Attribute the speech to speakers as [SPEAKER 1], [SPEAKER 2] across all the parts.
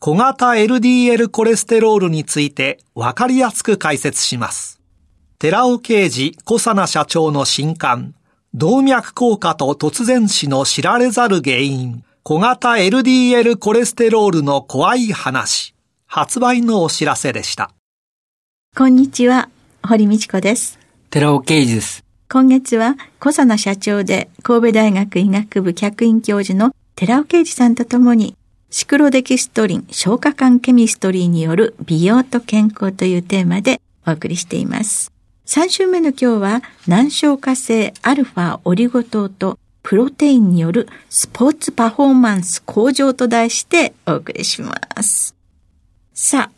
[SPEAKER 1] 小型 LDL コレステロールについてわかりやすく解説します。寺尾啓二小佐奈社長の新刊、動脈硬化と突然死の知られざる原因、小型 LDL コレステロールの怖い話、発売のお知らせでした。
[SPEAKER 2] こんにちは、堀道子です。
[SPEAKER 3] 寺尾啓二です。
[SPEAKER 2] 今月は小佐奈社長で神戸大学医学部客員教授の寺尾啓二さんとともにシクロデキストリン消化管ケミストリーによる美容と健康というテーマでお送りしています。3週目の今日は難消化性アルファオリゴ糖とプロテインによるスポーツパフォーマンス向上と題してお送りします。さ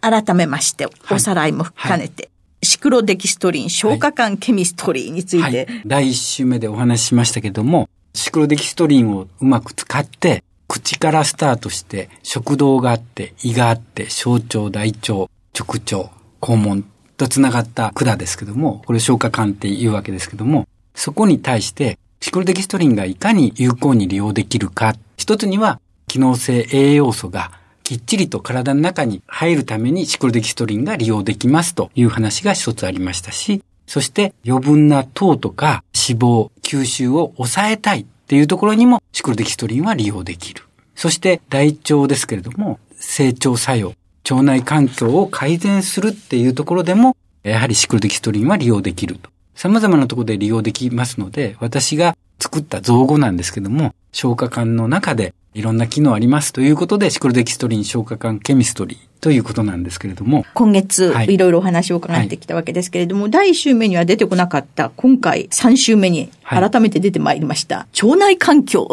[SPEAKER 2] あ、改めましておさらいも兼ねて、はいシクロデキストリン、消化管ケミストリーについて、はいはい、
[SPEAKER 3] 第一週目でお話ししましたけども、シクロデキストリンをうまく使って、口からスタートして、食道があって、胃があって、小腸、大腸、直腸、肛門と繋がった管ですけども、これ消化管っていうわけですけども、そこに対して、シクロデキストリンがいかに有効に利用できるか、一つには、機能性栄養素がきっちりと体の中に入るためにシクロデキストリンが利用できますという話が一つありましたし、そして余分な糖とか脂肪、吸収を抑えたいっていうところにもシクロデキストリンは利用できる。そして大腸ですけれども、成長作用、腸内環境を改善するっていうところでも、やはりシクロデキストリンは利用できると。様々なところで利用できますので、私が作った造語なんですけども、消化管の中でいろんな機能ありますということで、シクロデキストリン消化管ケミストリーということなんですけれども。
[SPEAKER 2] 今月、はい、いろいろお話を伺ってきたわけですけれども、はい、第1週目には出てこなかった、今回3週目に改めて出てまいりました、はい、腸内環境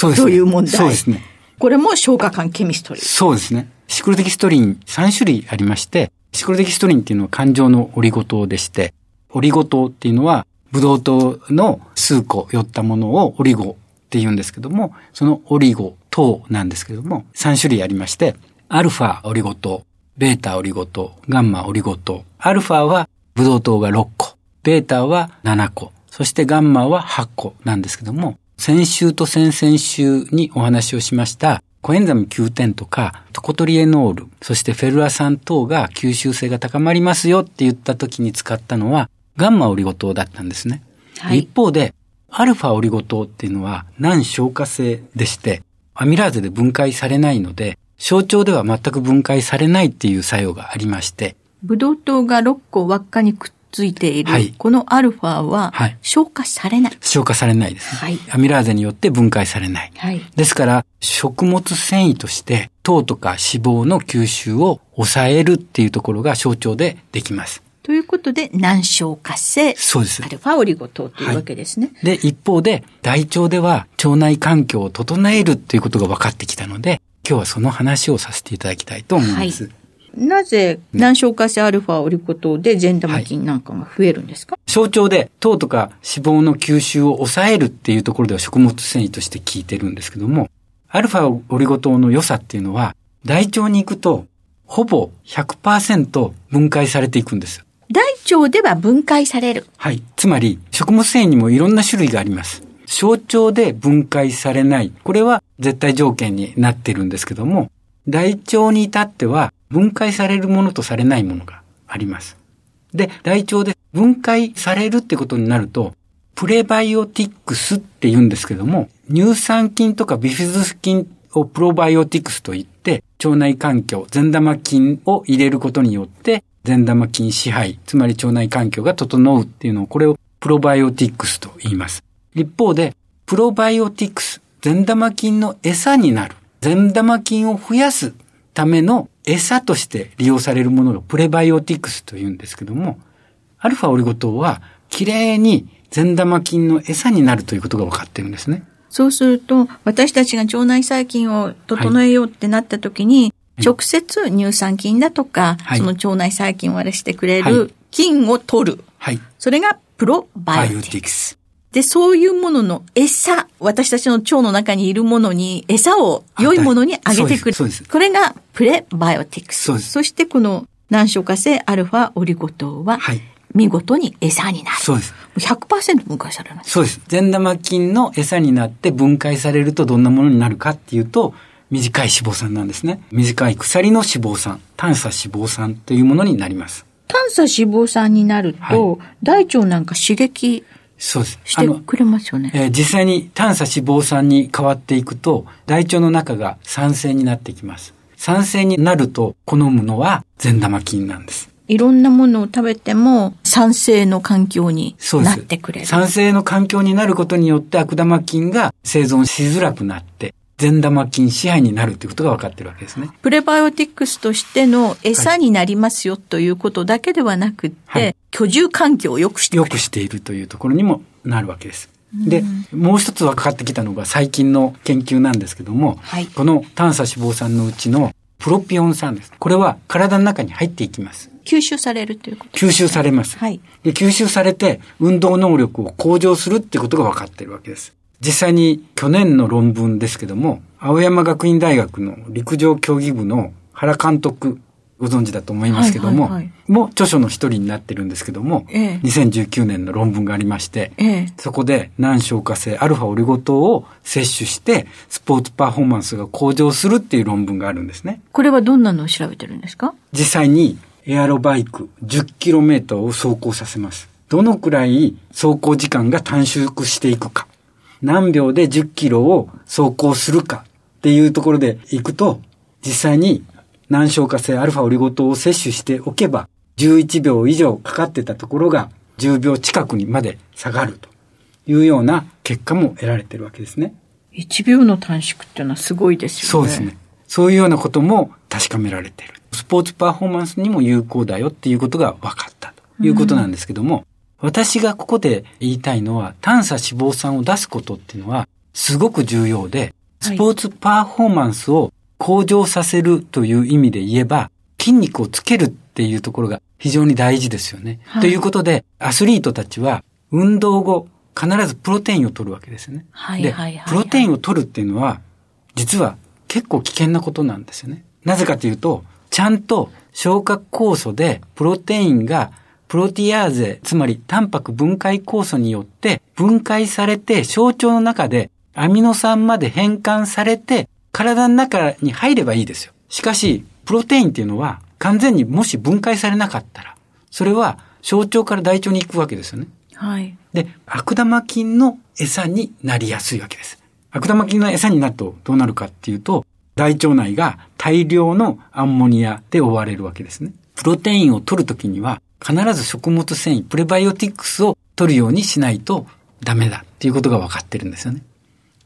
[SPEAKER 2] という問題。
[SPEAKER 3] そうですね。
[SPEAKER 2] これも消化管ケミストリー。
[SPEAKER 3] そうですね。シクロデキストリン3種類ありまして、シクロデキストリンっていうのは感情のオリゴ糖でして、オリゴ糖っていうのはブドウ糖の数個寄ったものをオリゴって言うんですけども、そのオリゴ糖なんですけども、3種類ありまして、アルファオリゴ糖、ベータオリゴ糖、ガンマオリゴ糖。アルファはブドウ糖が6個、ベータは7個、そしてガンマは8個なんですけども、先週と先々週にお話をしましたコエンザム9点とか、トコトリエノール、そしてフェルア酸等が吸収性が高まりますよって言った時に使ったのは、ガンマオリゴ糖だったんですね。はい、一方で、アルファオリゴ糖っていうのは難消化性でして、アミラーゼで分解されないので、小腸では全く分解されないっていう作用がありまして。
[SPEAKER 2] ブドウ糖が6個輪っかにくっついている、はい、このアルファは消化されない。はい、
[SPEAKER 3] 消化されないです、ね、はい、アミラーゼによって分解されない。はい、ですから、食物繊維として糖とか脂肪の吸収を抑えるっていうところが小腸でできます。
[SPEAKER 2] ということで、難消化性。
[SPEAKER 3] そうです。
[SPEAKER 2] アルファオリゴ糖というわけですね。
[SPEAKER 3] はい、で、一方で、大腸では腸内環境を整えるっていうことが分かってきたので、今日はその話をさせていただきたいと思います。はい
[SPEAKER 2] なぜ難消化性アルファオリゴ糖で善玉菌なんかが増えるんですか、は
[SPEAKER 3] い、小腸で糖とか脂肪の吸収を抑えるっていうところでは食物繊維として効いてるんですけども、アルファオリゴ糖の良さっていうのは、大腸に行くと、ほぼ100%分解されていくんです。
[SPEAKER 2] 大腸では分解される。
[SPEAKER 3] はい。つまり、食物繊維にもいろんな種類があります。小腸で分解されない。これは絶対条件になっているんですけども、大腸に至っては分解されるものとされないものがあります。で、大腸で分解されるってことになると、プレバイオティックスって言うんですけども、乳酸菌とかビフィズス菌をプロバイオティクスと言って、腸内環境、善玉菌を入れることによって、善玉菌支配、つまり腸内環境が整うっていうのを、これをプロバイオティクスと言います。一方で、プロバイオティクス、善玉菌の餌になる、善玉菌を増やすための餌として利用されるものがプレバイオティクスと言うんですけども、アルファオリゴ糖は、きれいに善玉菌の餌になるということが分かってるんですね。
[SPEAKER 2] そうすると、私たちが腸内細菌を整えようってなった時に、はい、直接乳酸菌だとか、はい、その腸内細菌を荒らしてくれる菌を取る。はい。それがプロバイオティクス。で、そういうものの餌、私たちの腸の中にいるものに餌を良いものにあげてくる。これがプレバイオティクス。そそしてこの難消化性アルファオリゴ糖は、はい、見事に餌になる。
[SPEAKER 3] そうです。
[SPEAKER 2] 100%分解されます。
[SPEAKER 3] そうです。善玉菌の餌になって分解されるとどんなものになるかっていうと、短い脂肪酸なんですね。短い鎖の脂肪酸、炭素脂肪酸というものになります。
[SPEAKER 2] 炭素脂肪酸になると、はい、大腸なんか刺激
[SPEAKER 3] そうです。
[SPEAKER 2] してくれますよね。
[SPEAKER 3] えー、実際に炭素脂肪酸に変わっていくと、大腸の中が酸性になってきます。酸性になると好むのは善玉菌なんです。
[SPEAKER 2] いろんなものを食べても酸性の環境になってくれる。
[SPEAKER 3] 酸性の環境になることによって悪玉菌が生存しづらくなって、善玉菌支配になるということが分かってるわけですね。
[SPEAKER 2] プレバイオティクスとしての餌になりますよということだけではなくて、はい、居住環境を良くして
[SPEAKER 3] 良くしているというところにもなるわけです。で、もう一つ分かってきたのが最近の研究なんですけども、はい、この炭素脂肪酸のうちのプロピオン酸です。これは体の中に入っていきます。
[SPEAKER 2] 吸収されるということ
[SPEAKER 3] 吸収されます。はい。で、吸収されて運動能力を向上するっていうことが分かっているわけです。実際に去年の論文ですけども、青山学院大学の陸上競技部の原監督、ご存知だと思いますけども、はいはいはい、も著書の一人になってるんですけども、ええ、2019年の論文がありまして、ええ、そこで難消化性アルファオリゴ糖を摂取して、スポーツパフォーマンスが向上するっていう論文があるんですね。
[SPEAKER 2] これはどんなのを調べてるんですか？
[SPEAKER 3] 実際にエアロバイク 10km を走行させます。どのくらい走行時間が短縮していくか。何秒で10キロを走行するかっていうところで行くと、実際に難消化性アルファオリゴ糖を摂取しておけば、11秒以上かかってたところが10秒近くにまで下がるというような結果も得られてるわけですね。
[SPEAKER 2] 1秒の短縮っていうのはすごいです
[SPEAKER 3] よね。そうですね。そういうようなことも確かめられている。スポーツパフォーマンスにも有効だよっていうことが分かったということなんですけども、うん、私がここで言いたいのは、短鎖脂肪酸を出すことっていうのはすごく重要で、スポーツパフォーマンスを向上させるという意味で言えば、筋肉をつけるっていうところが非常に大事ですよね。はい、ということで、アスリートたちは運動後、必ずプロテインを取るわけですね。はいはいはい、はい、で、プロテインを取るっていうのは、実は結構危険なことなんですよね。なぜかというと、ちゃんと消化酵素でプロテインがプロティアーゼ、つまりタンパク分解酵素によって分解されて小腸の中でアミノ酸まで変換されて体の中に入ればいいですよ。しかし、プロテインっていうのは完全にもし分解されなかったら、それは小腸から大腸に行くわけですよね。はい。で、悪玉菌の餌になりやすいわけです。悪玉菌の餌になるとどうなるかっていうと、大腸内が大量のアンモニアで覆われるわけですね。プロテインを取るときには必ず食物繊維、プレバイオティクスを取るようにしないとダメだっていうことが分かってるんですよね。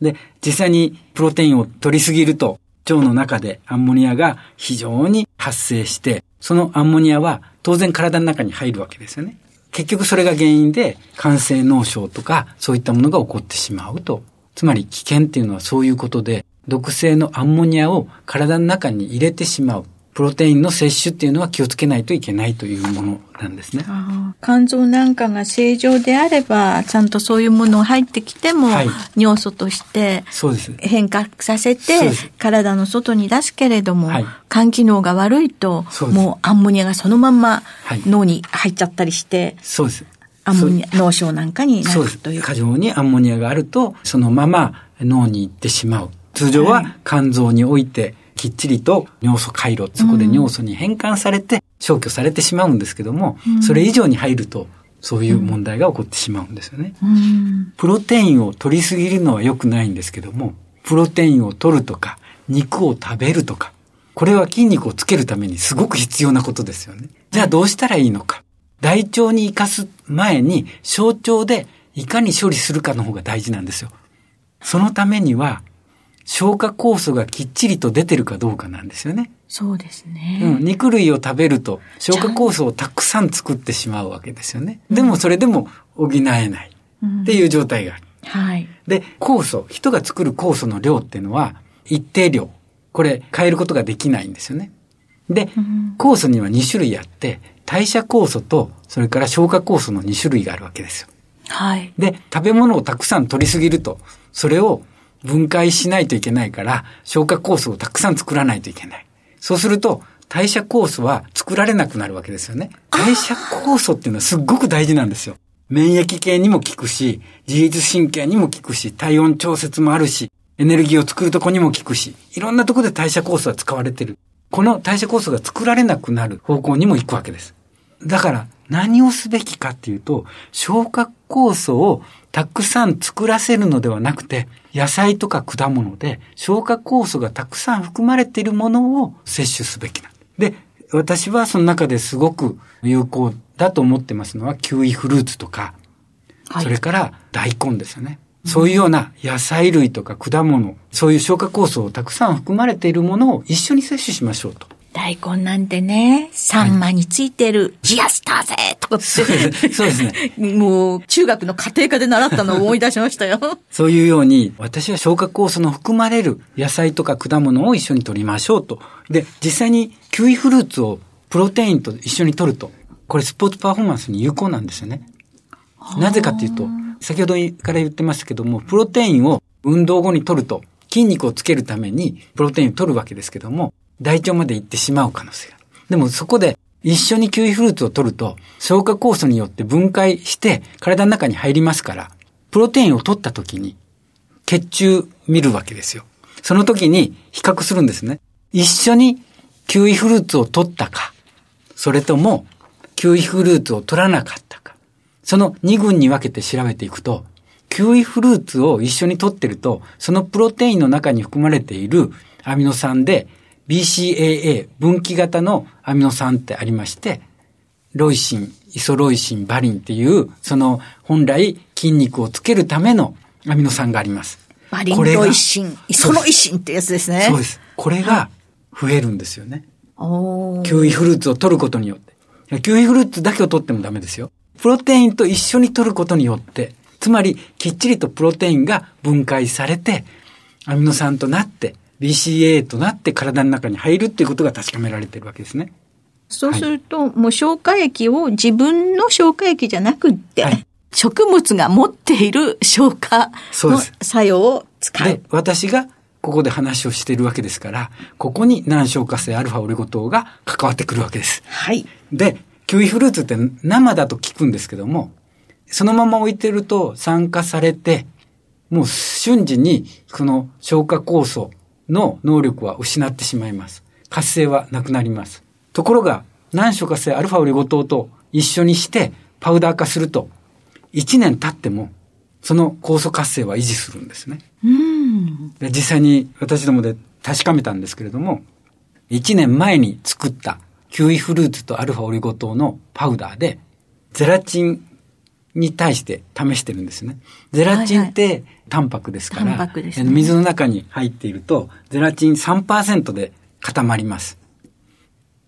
[SPEAKER 3] で、実際にプロテインを取りすぎると腸の中でアンモニアが非常に発生して、そのアンモニアは当然体の中に入るわけですよね。結局それが原因で肝性脳症とかそういったものが起こってしまうと。つまり危険っていうのはそういうことで、毒性のアンモニアを体の中に入れてしまう。プロテインの摂取っていうのは気をつけないといけないというものなんですね。
[SPEAKER 2] 肝臓なんかが正常であれば、ちゃんとそういうものが入ってきても、はい、尿素として変化させて、体の外に出すけれども、はい、肝機能が悪いと、もうアンモニアがそのまんま脳に入っちゃったりして、
[SPEAKER 3] そうです。
[SPEAKER 2] アンモニア、脳症なんかになるという。
[SPEAKER 3] 過剰にアンモニアがあると、そのまま脳に行ってしまう。通常は肝臓において、きっちりと尿素回路、そこで尿素に変換されて消去されてしまうんですけども、うん、それ以上に入ると、そういう問題が起こってしまうんですよね。うん、プロテインを取りすぎるのは良くないんですけども、プロテインを取るとか、肉を食べるとか、これは筋肉をつけるためにすごく必要なことですよね。じゃあどうしたらいいのか。大腸に生かす前に小腸でいかに処理するかの方が大事なんですよ。そのためには消化酵素がきっちりと出てるかどうかなんですよね。
[SPEAKER 2] そうですね。
[SPEAKER 3] うん、肉類を食べると消化酵素をたくさん作ってしまうわけですよね。でもそれでも補えないっていう状態がある。
[SPEAKER 2] はい。
[SPEAKER 3] で、酵素、人が作る酵素の量っていうのは一定量。これ変えることができないんですよね。で、酵素には2種類あって、代謝酵素と、それから消化酵素の2種類があるわけですよ。
[SPEAKER 2] はい。
[SPEAKER 3] で、食べ物をたくさん取りすぎると、それを分解しないといけないから、消化酵素をたくさん作らないといけない。そうすると、代謝酵素は作られなくなるわけですよね。代謝酵素っていうのはすっごく大事なんですよ。免疫系にも効くし、自律神経にも効くし、体温調節もあるし、エネルギーを作るとこにも効くし、いろんなとこで代謝酵素は使われてる。この代謝酵素が作られなくなる方向にも行くわけです。だから、何をすべきかっていうと、消化酵素をたくさん作らせるのではなくて、野菜とか果物で消化酵素がたくさん含まれているものを摂取すべきなんで、私はその中ですごく有効だと思ってますのは、キウイフルーツとか、
[SPEAKER 2] はい
[SPEAKER 3] それから大根ですよね。そういうような野菜類とか果物、そういう消化酵素をたくさん含まれているものを一緒に摂取しましょうと。
[SPEAKER 2] 大根なんてね、サンマについてるジアスターゼとかって、
[SPEAKER 3] そうですね。
[SPEAKER 2] もう中学の家庭科で習ったのを思い出しましたよ。
[SPEAKER 3] そういうように、私は消化酵素の含まれる野菜とか果物を一緒に摂りましょうと。で、実際にキウイフルーツをプロテインと一緒に摂ると、これスポーツパフォーマンスに有効なんですよね。なぜかというと、先ほどから言ってましたけども、プロテインを運動後に摂ると、筋肉をつけるためにプロテインを摂るわけですけども、大腸まで行ってしまう可能性がある。でもそこで一緒にキウイフルーツを摂ると、消化酵素によって分解して体の中に入りますから、プロテインを摂った時に血中見るわけですよ。その時に比較するんですね。一緒にキウイフルーツを取ったか、それともキウイフルーツを取らなかったか。その2群に分けて調べていくと、キウイフルーツを一緒に取ってると、そのプロテインの中に含まれているアミノ酸で BCAA 分岐型のアミノ酸ってありまして、ロイシン、イソロイシン、バリンっていう、その本来筋肉をつけるためのアミノ酸があります。
[SPEAKER 2] バリン
[SPEAKER 3] これが
[SPEAKER 2] ロイシン、イソロイシンってやつですね。
[SPEAKER 3] そうです。これが増えるんですよね。
[SPEAKER 2] おー
[SPEAKER 3] キウイフルーツを取ることによって。キウイフルーツだけを取ってもダメですよ。プロテインと一緒に取ることによって、つまりきっちりとプロテインが分解されて、アミノ酸となって、BCA となって体の中に入るっていうことが確かめられてるわけですね。
[SPEAKER 2] そうすると、もう消化液を自分の消化液じゃなくって、
[SPEAKER 3] はい
[SPEAKER 2] 植物が持っている消化の作用を使
[SPEAKER 3] で
[SPEAKER 2] う。、
[SPEAKER 3] 私がここで話をしているわけですから、ここに難消化性アルファオリゴ糖が関わってくるわけです。
[SPEAKER 2] はい。
[SPEAKER 3] で、キウイフルーツって生だと効くんですけども、そのまま置いてると酸化されて、もう瞬時にその消化酵素の能力は失ってしまいます。活性はなくなります。ところが、難消化性アルファオリゴ糖と一緒にしてパウダー化すると、1年経っても、その酵素活性は維持するんですね。
[SPEAKER 2] うん。
[SPEAKER 3] で実際に私どもで確かめたんですけれども、1年前に作ったキウイフルーツとアルファオリゴ糖のパウダーで、ゼラチンに対して試してるんですね。ゼラチンってタンパクですから、
[SPEAKER 2] タンパクですね
[SPEAKER 3] え水の中に入っていると、ゼラチン3%で固まります。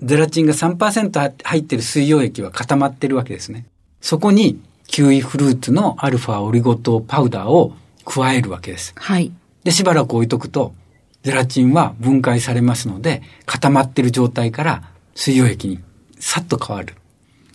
[SPEAKER 3] ゼラチンが3%入ってる水溶液は固まってるわけですね。そこにキウイフルーツのアルファオリゴ糖パウダーを加えるわけです。
[SPEAKER 2] はい。
[SPEAKER 3] で、しばらく置いとくと、ゼラチンは分解されますので、固まってる状態から水溶液にさっと変わる。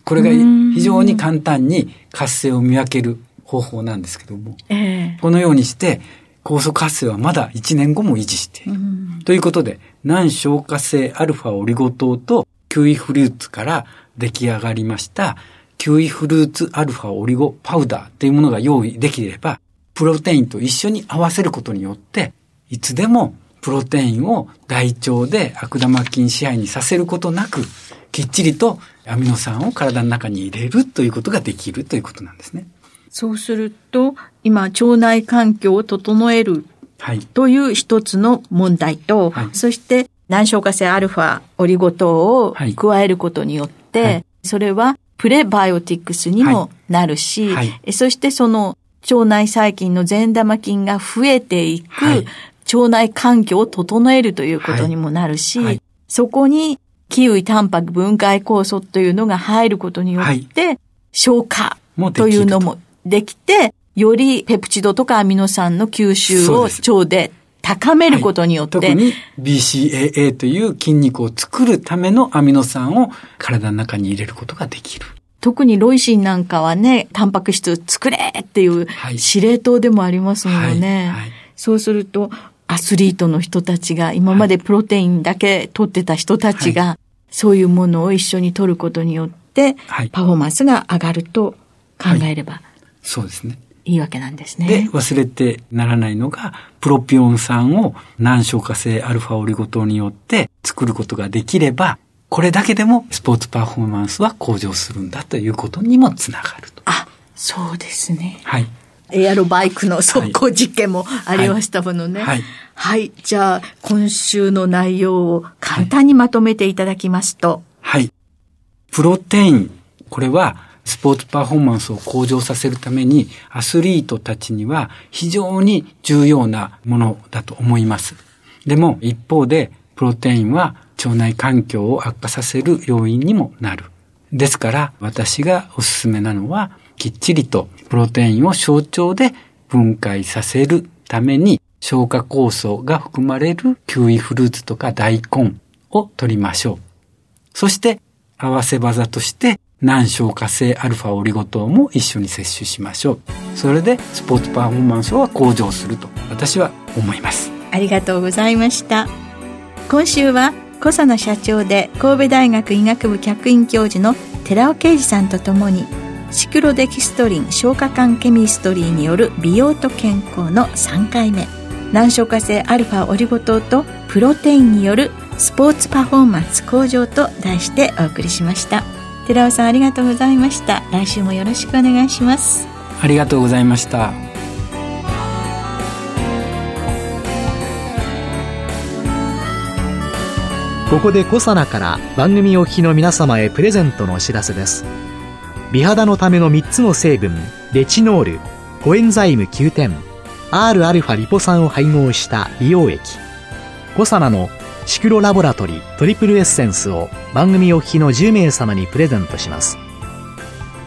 [SPEAKER 3] これが非常に簡単に活性を見分ける方法なんですけども、
[SPEAKER 2] ええ
[SPEAKER 3] このようにして、酵素活性はまだ1年後も維持している。ということで、難消化性アルファオリゴ糖とキウイフルーツから出来上がりました、キウイフルーツアルファオリゴパウダーというものが用意できれば、プロテインと一緒に合わせることによって、いつでもプロテインを大腸で悪玉菌支配にさせることなく、きっちりとアミノ酸を体の中に入れるということができるということなんですね。
[SPEAKER 2] そうすると、今、腸内環境を整える
[SPEAKER 3] はい。
[SPEAKER 2] という一つの問題と、
[SPEAKER 3] はい。
[SPEAKER 2] そして難消化性アルファオリゴ糖を加えることによって、はい、それはプレバイオティクスにもなるし、はい、そしてその腸内細菌の善玉菌が増えていく、腸内環境を整えるということにもなるし、そこにキウイタンパク分解酵素というのが入ることによって、消化と。いうのもできて、よりペプチドとかアミノ酸の吸収を腸で高めることによって、はい、特
[SPEAKER 3] に BCAA という筋肉を作るためのアミノ酸を体の中に入れることができる。
[SPEAKER 2] 特にロイシンなんかはね、タンパク質作れっていう司令塔でもありますもんね。はい。はい、そうすると、アスリートの人たちが、今までプロテインだけ取ってた人たちが、そういうものを一緒に取ることによって、パフォーマンスが上がると考えれば、
[SPEAKER 3] そうですね。
[SPEAKER 2] いいわけなんですね。
[SPEAKER 3] で、忘れてならないのが、プロピオン酸を難消化性アルファオリゴ糖によって作ることができれば、これだけでもスポーツパフォーマンスは向上するんだということにもつながると。
[SPEAKER 2] あ、そうですね。
[SPEAKER 3] はい。
[SPEAKER 2] エアロバイクの速攻実験もありましたものね。はい。はい。じゃあ、今週の内容を簡単にまとめていただきますと。
[SPEAKER 3] はい。プロテイン。これは、スポーツパフォーマンスを向上させるために、アスリートたちには非常に重要なものだと思います。でも、一方で、プロテインは腸内環境を悪化させる要因にもなる。ですから、私がおすすめなのは、きっちりとプロテインを小腸で分解させるために消化酵素が含まれるキウイフルーツとか大根を取りましょう。そして合わせ技として難消化性アルファオリゴ糖も一緒に摂取しましょう。それでスポーツパフォーマンスは向上すると私は思います。
[SPEAKER 2] ありがとうございました。今週は小佐野社長で神戸大学医学部客員教授の寺尾啓二さんとともにシクロデキストリン消化管ケミストリーによる美容と健康の3回目。難消化性アルファオリゴ糖とプロテインによるスポーツパフォーマンス向上と題してお送りしました。寺尾さんありがとうございました。来週もよろしくお願いします。
[SPEAKER 3] ありがとうございました。
[SPEAKER 4] ここでコサナから番組お聞きの皆様へプレゼントのお知らせです美肌のための3つの成分レチノールコエンザイム9点 Rα リポ酸を配合した美容液。コサナのシクロラボラトリトリプルエッセンスを番組お聞きの10名様にプレゼントします。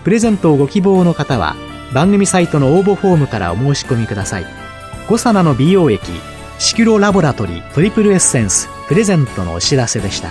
[SPEAKER 4] プレゼントをご希望の方は番組サイトの応募フォームからお申し込みください。コサナの美容液シクロラボラトリトリプルエッセンスプレゼントのお知らせでした。